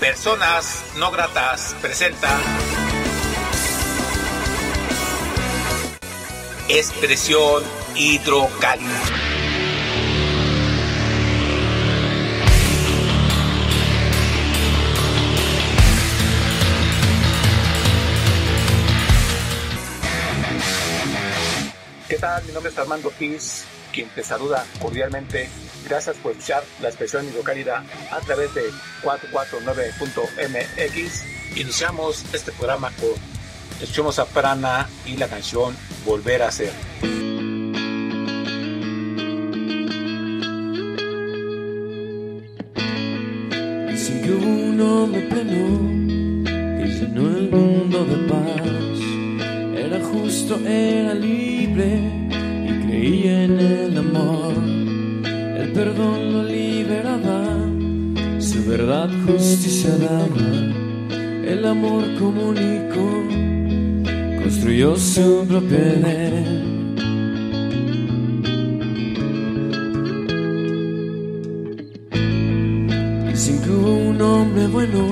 Personas no gratas presenta expresión hidrocálida. ¿Qué tal? Mi nombre es Armando Piz, quien te saluda cordialmente. Gracias por escuchar la expresión hidrocálida a través de 449.mx. Iniciamos este programa con Escuchemos a Prana y la canción Volver a ser. Dicen que hubo un hombre pleno que llenó el mundo de paz. Era justo, era libre y creía en el amor. Perdón lo liberaba, su verdad justicia daba. El amor comunicó, construyó su propio Edén. Dicen que hubo un hombre bueno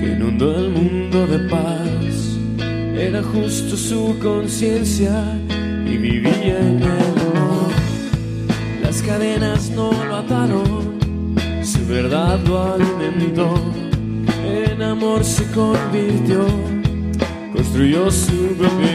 que inundó el mundo de paz. Era justo su conciencia En amor se convirtió, construyó su propio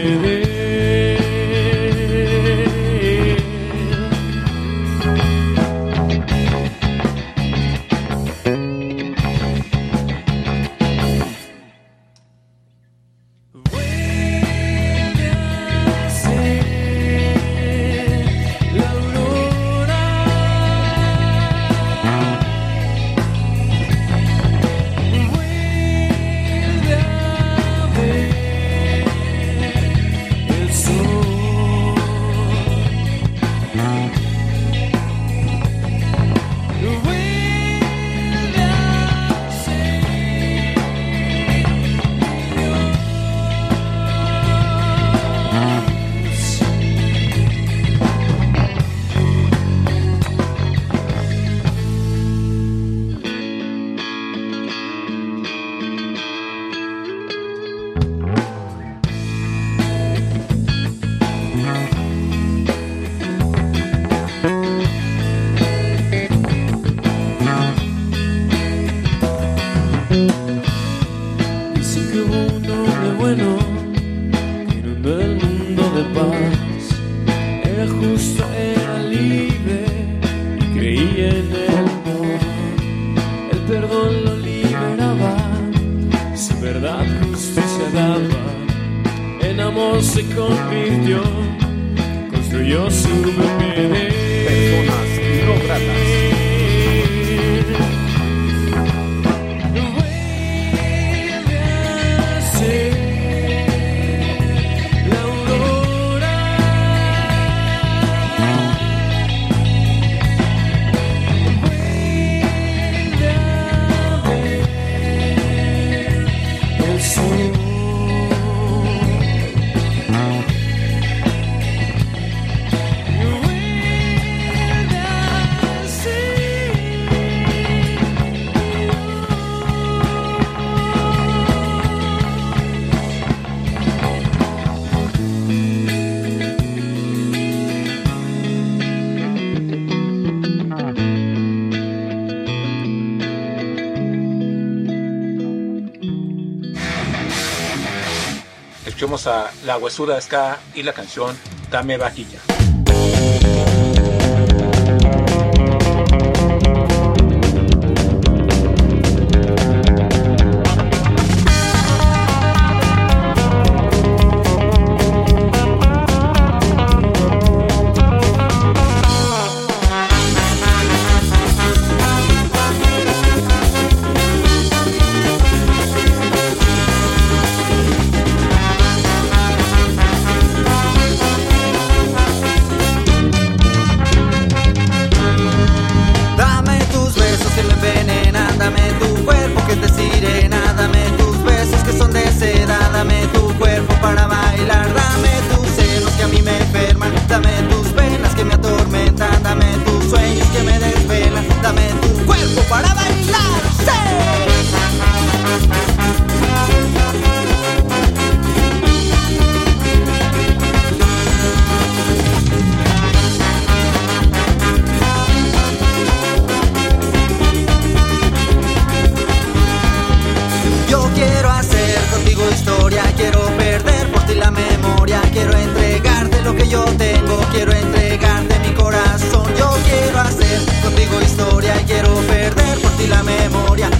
a La Huesuda Ska y la canción Dame Vajilla.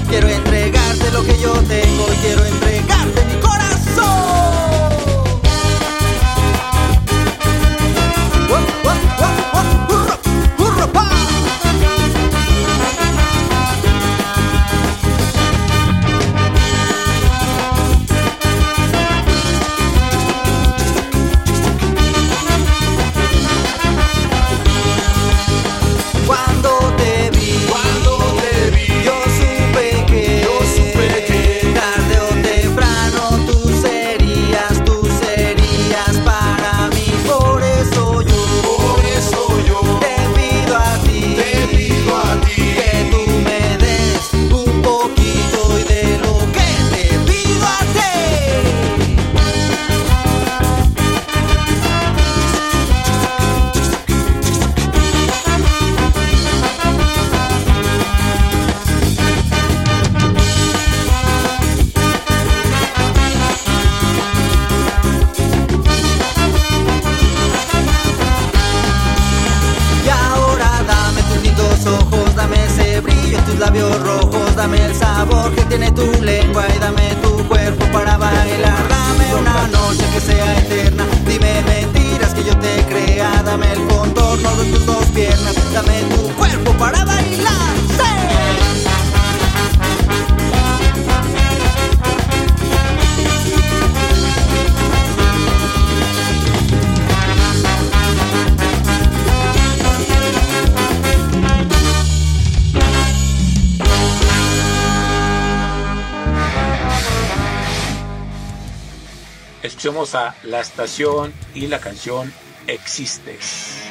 Quiero entregarte lo que yo tengo y quiero entregarte a La Estación y la canción Existes.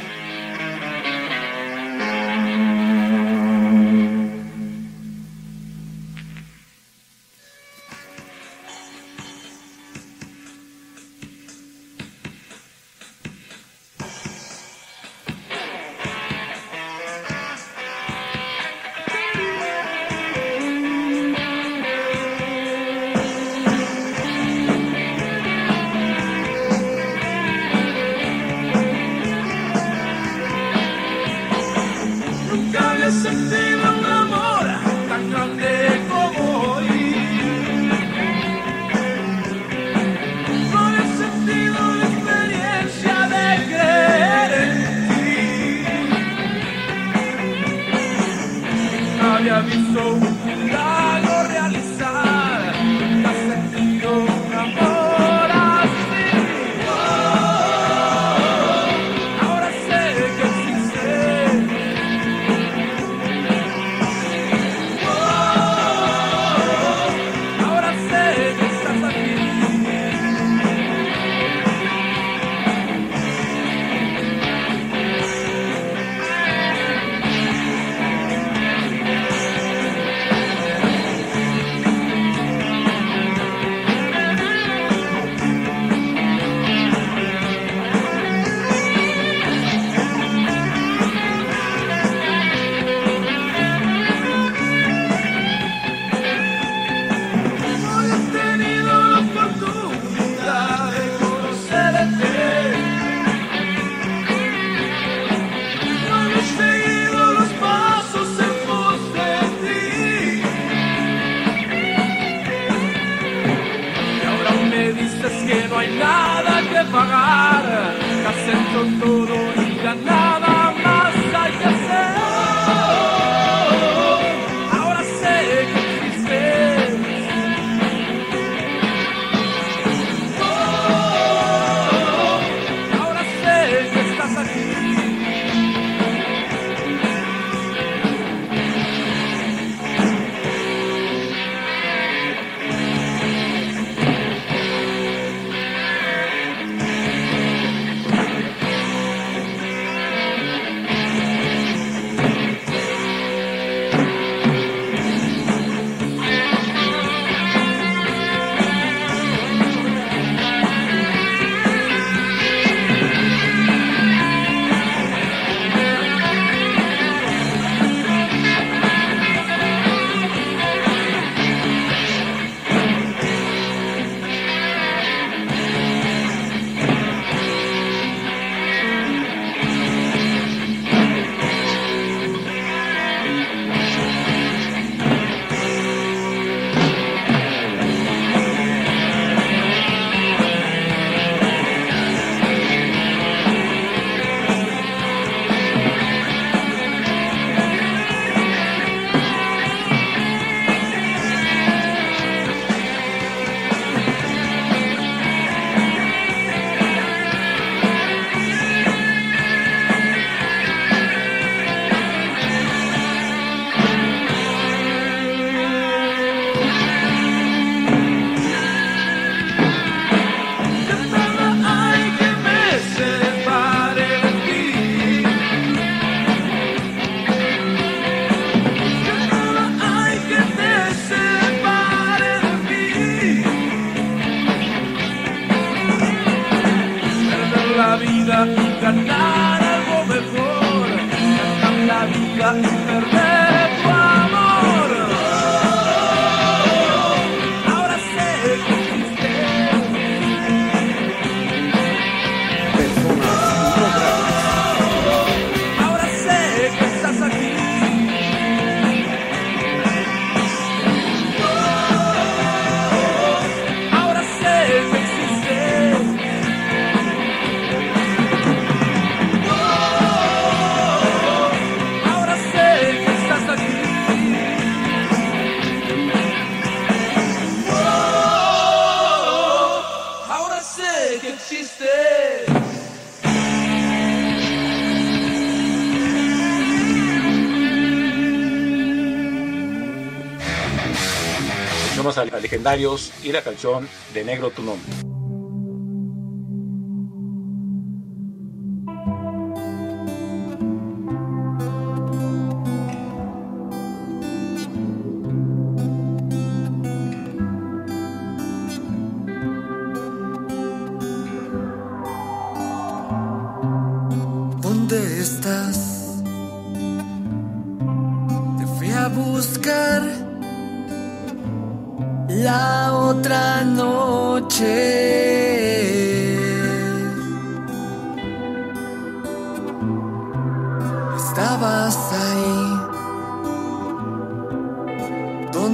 y la canción de Negro Tu Nombre.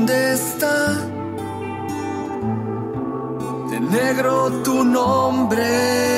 dónde está. De negro tu nombre.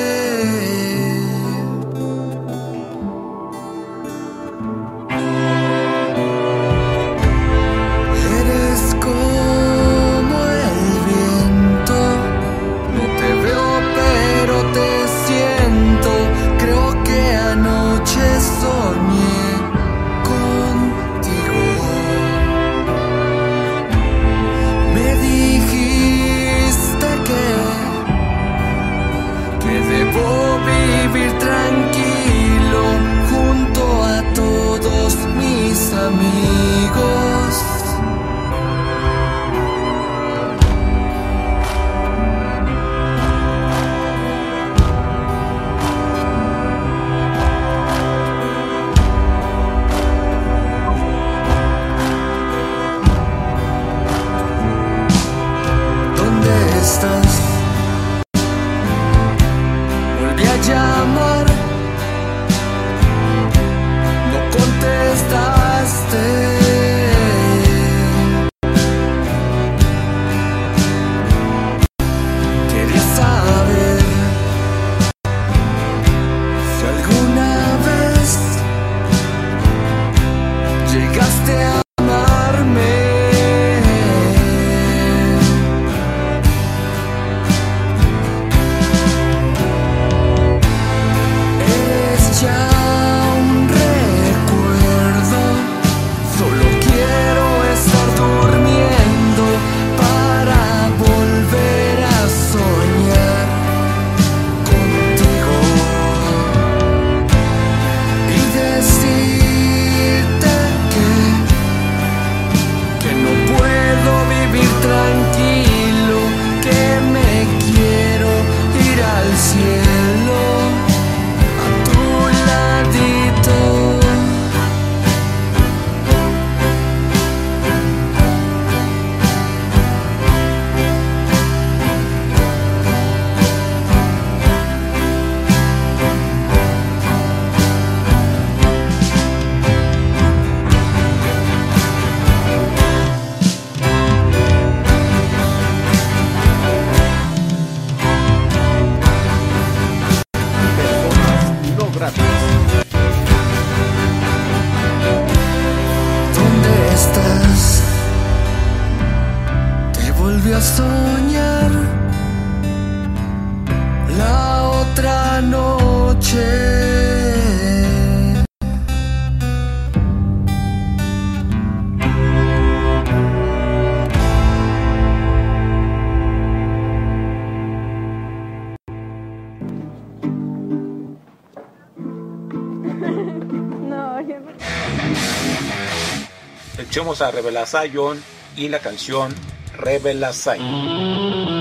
a Revelasai John y la canción Revelasai.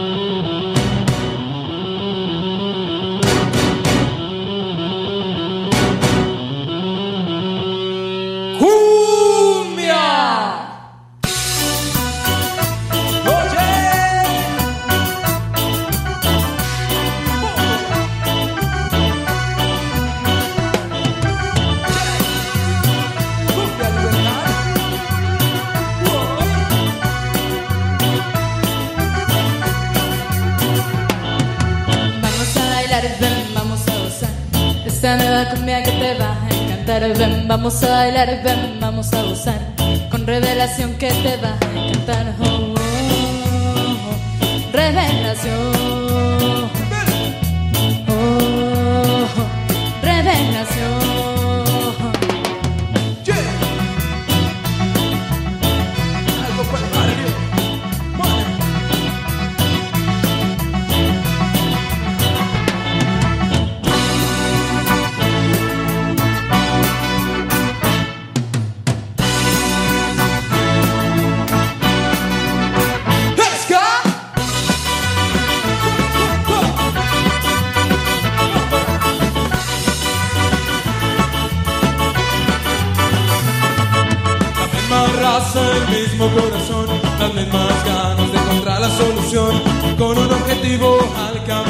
esta nueva cumbia que te va a encantar. Ven, vamos a bailar, ven, vamos a gozar. Con revelación que te va a encantar. Oh. oh, oh revelación. Oh, oh revelación. con un objetivo alcanzado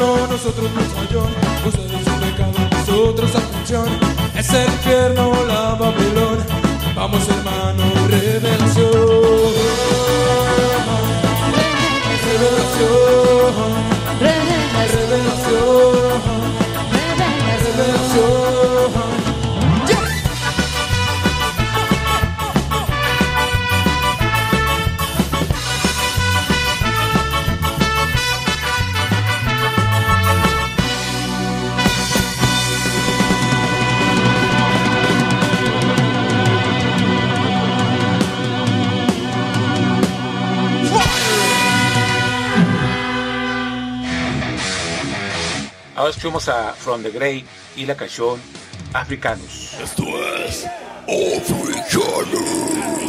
nosotros nos falló, ustedes su pecado, nosotros atención, es el infierno, la Babilón, vamos hermano, revelación, revelación. Escuchamos a From the Grey y la canción Africanos. Esto es Africanos.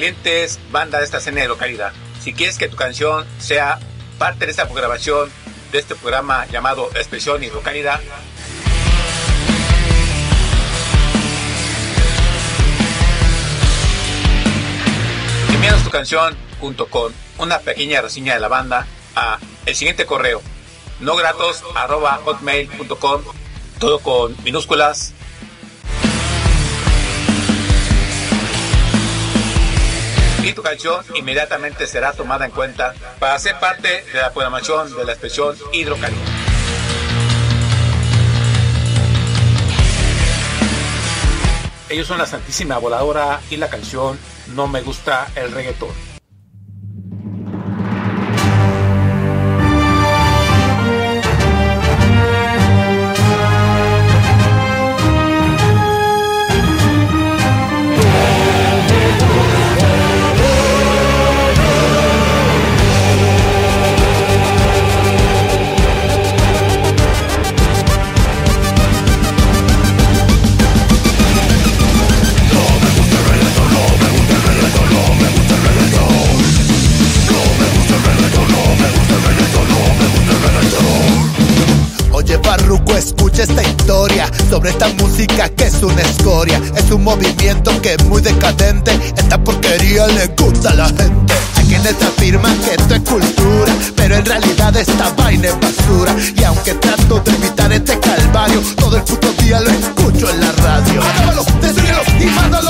Aguascalientes, banda de esta escena de localidad. Si quieres que tu canción sea parte de esta programación, de este programa llamado Expresión y Localidad, envíanos tu canción junto con una pequeña reseña de la banda a el siguiente correo no gratos hotmail.com todo con minúsculas y tu canción inmediatamente será tomada en cuenta para ser parte de la programación de la expresión hidrocálica. Ellos son la Santísima Voladora y la canción No me gusta el reggaetón. movimiento que es muy decadente. Esta porquería le gusta a la gente. Hay quienes afirman que esto es cultura, pero en realidad esta vaina es basura. Y aunque trato de evitar este calvario, todo el puto día lo escucho en la radio. Mándamelo, decídelo y mándalo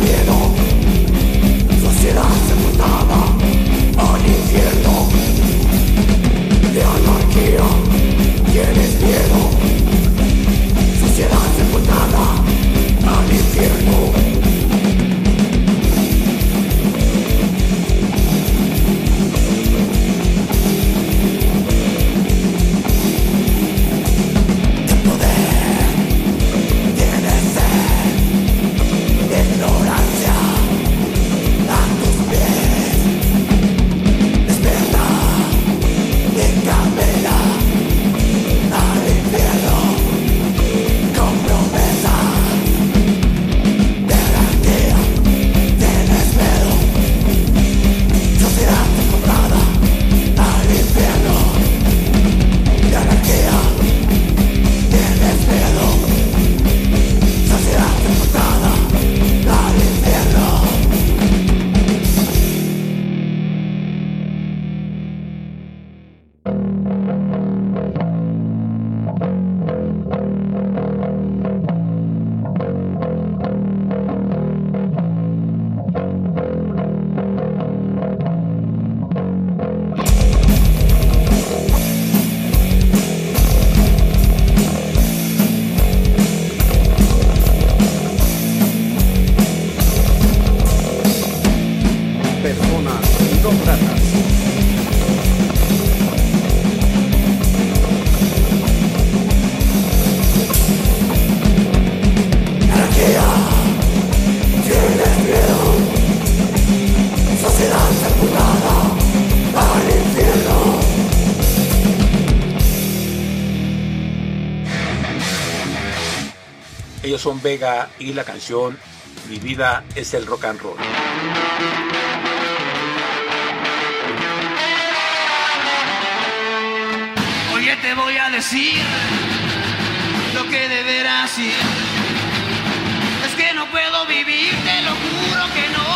miedo Nelson Vega y la canción Mi vida es el rock and roll. Oye, te voy a decir lo que deberás ir. Es que no puedo vivir, te lo juro que no.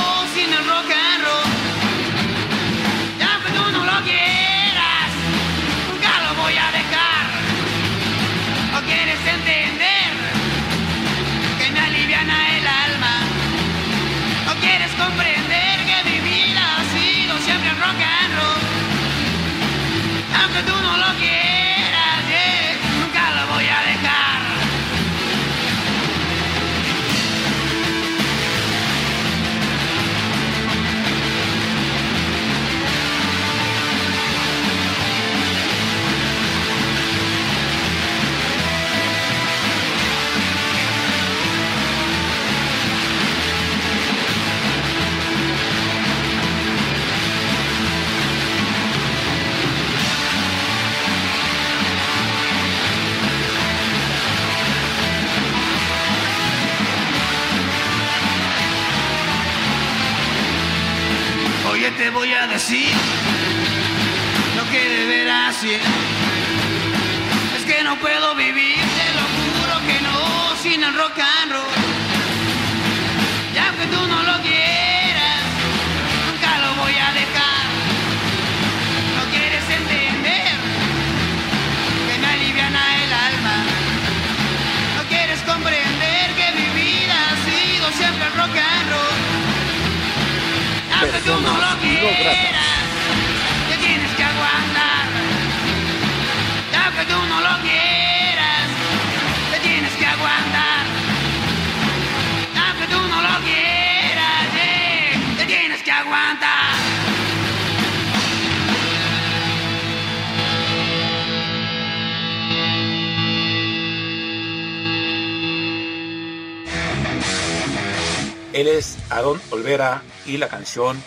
Él es Aarón Olvera y la canción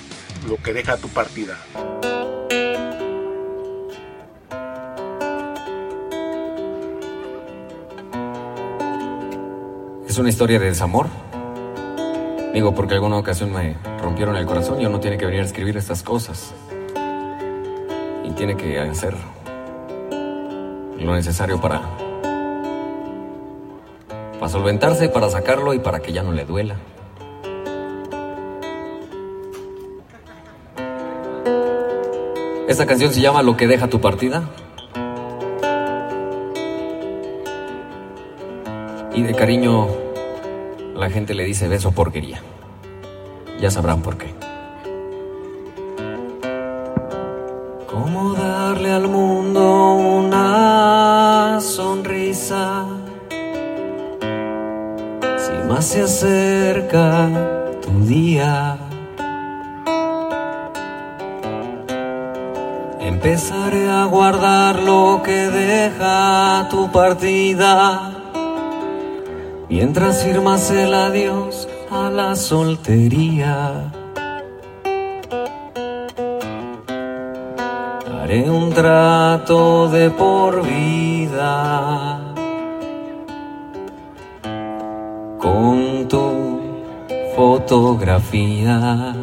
Lo que deja tu partida. Es una historia de desamor. Digo, porque alguna ocasión me rompieron el corazón y uno tiene que venir a escribir estas cosas. Y tiene que hacer lo necesario para, para solventarse, para sacarlo y para que ya no le duela. Esta canción se llama Lo que deja tu partida. Y de cariño la gente le dice beso porquería. Ya sabrán por qué. Partida. Mientras firmas el adiós a la soltería. Haré un trato de por vida con tu fotografía.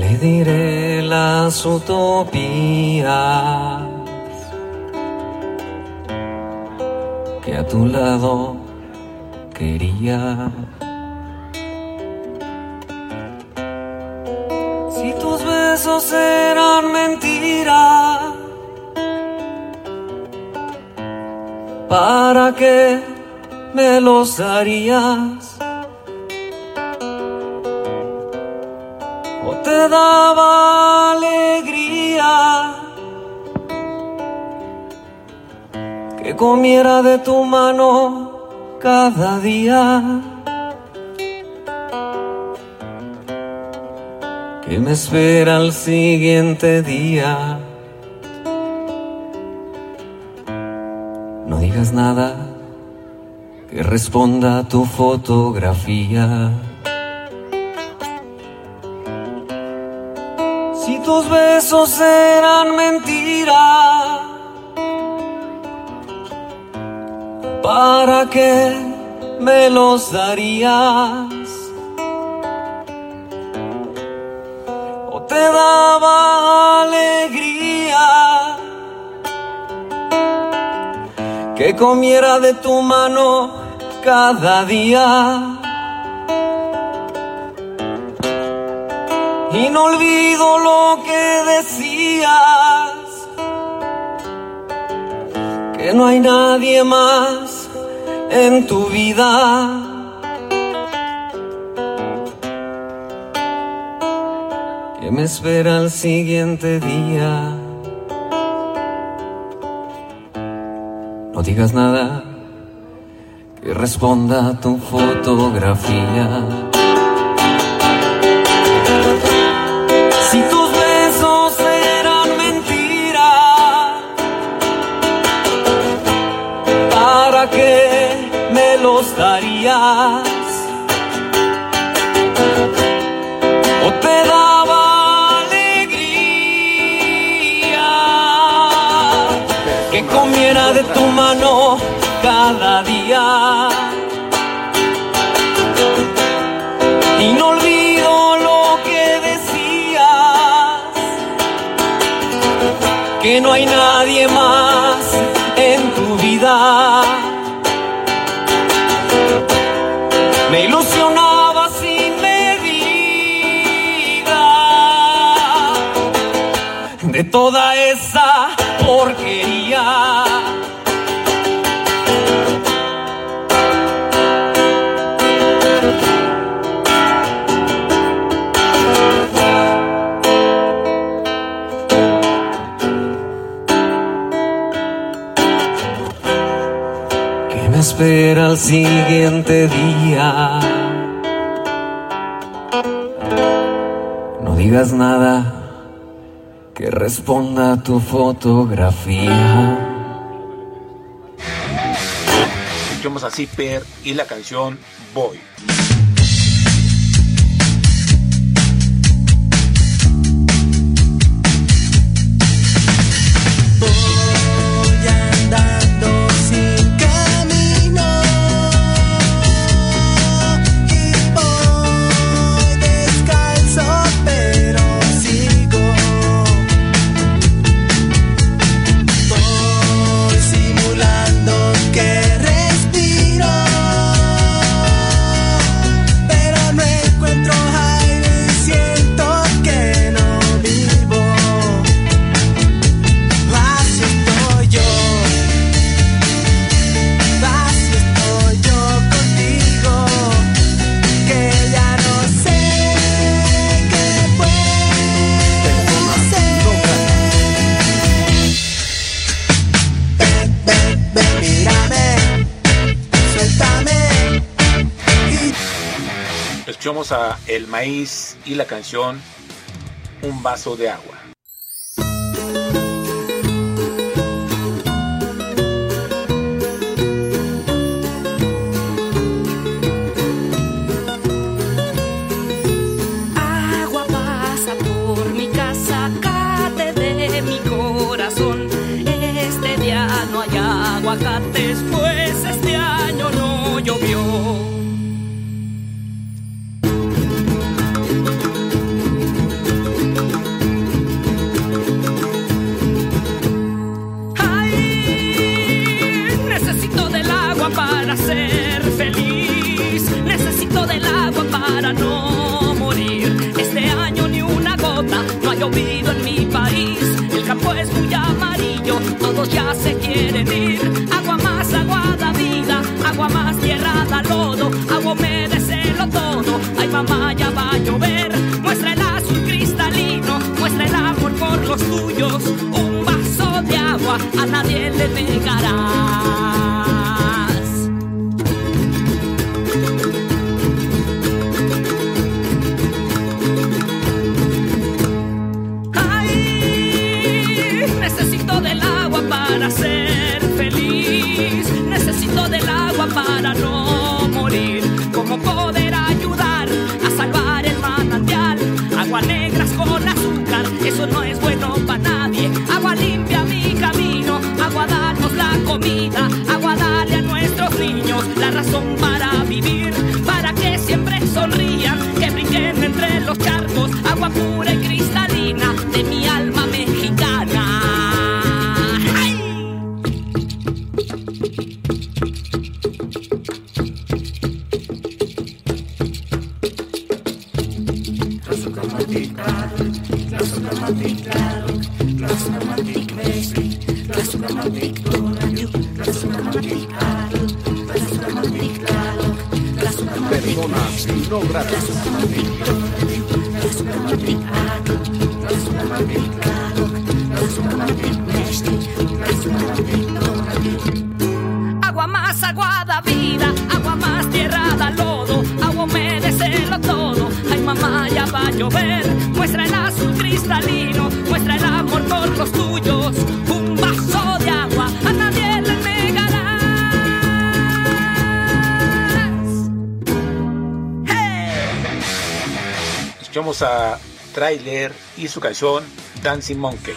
Le diré las utopías que a tu lado quería. Si tus besos eran mentira, ¿para qué me los darías? ¿O te daba alegría que comiera de tu mano cada día? que me espera al siguiente día. No digas nada que responda tu fotografía. Tus besos eran mentira, ¿para qué me los darías? o te daba alegría que comiera de tu mano cada día. y no olvido lo que decías, que no hay nadie más en tu vida. Que me espera el siguiente día. No digas nada que responda a tu fotografía. O te daba alegría que comiera de tu mano cada día. Y no olvido lo que decías, que no hay nada espera al siguiente día. No digas nada que responda a tu fotografía. Escuchemos a Zipper y la canción Voy. A El Maíz y la canción Un vaso de agua. razón para vivir. Y su canción Dancing Monkey.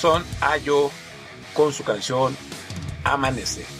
son Ayo con su canción Amanece.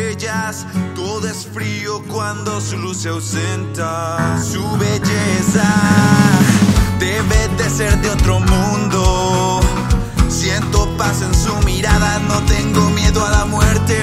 estrellas, todo es frío cuando su luz se ausenta. Su belleza debe de ser de otro mundo. Siento paz en su mirada, no tengo miedo a la muerte.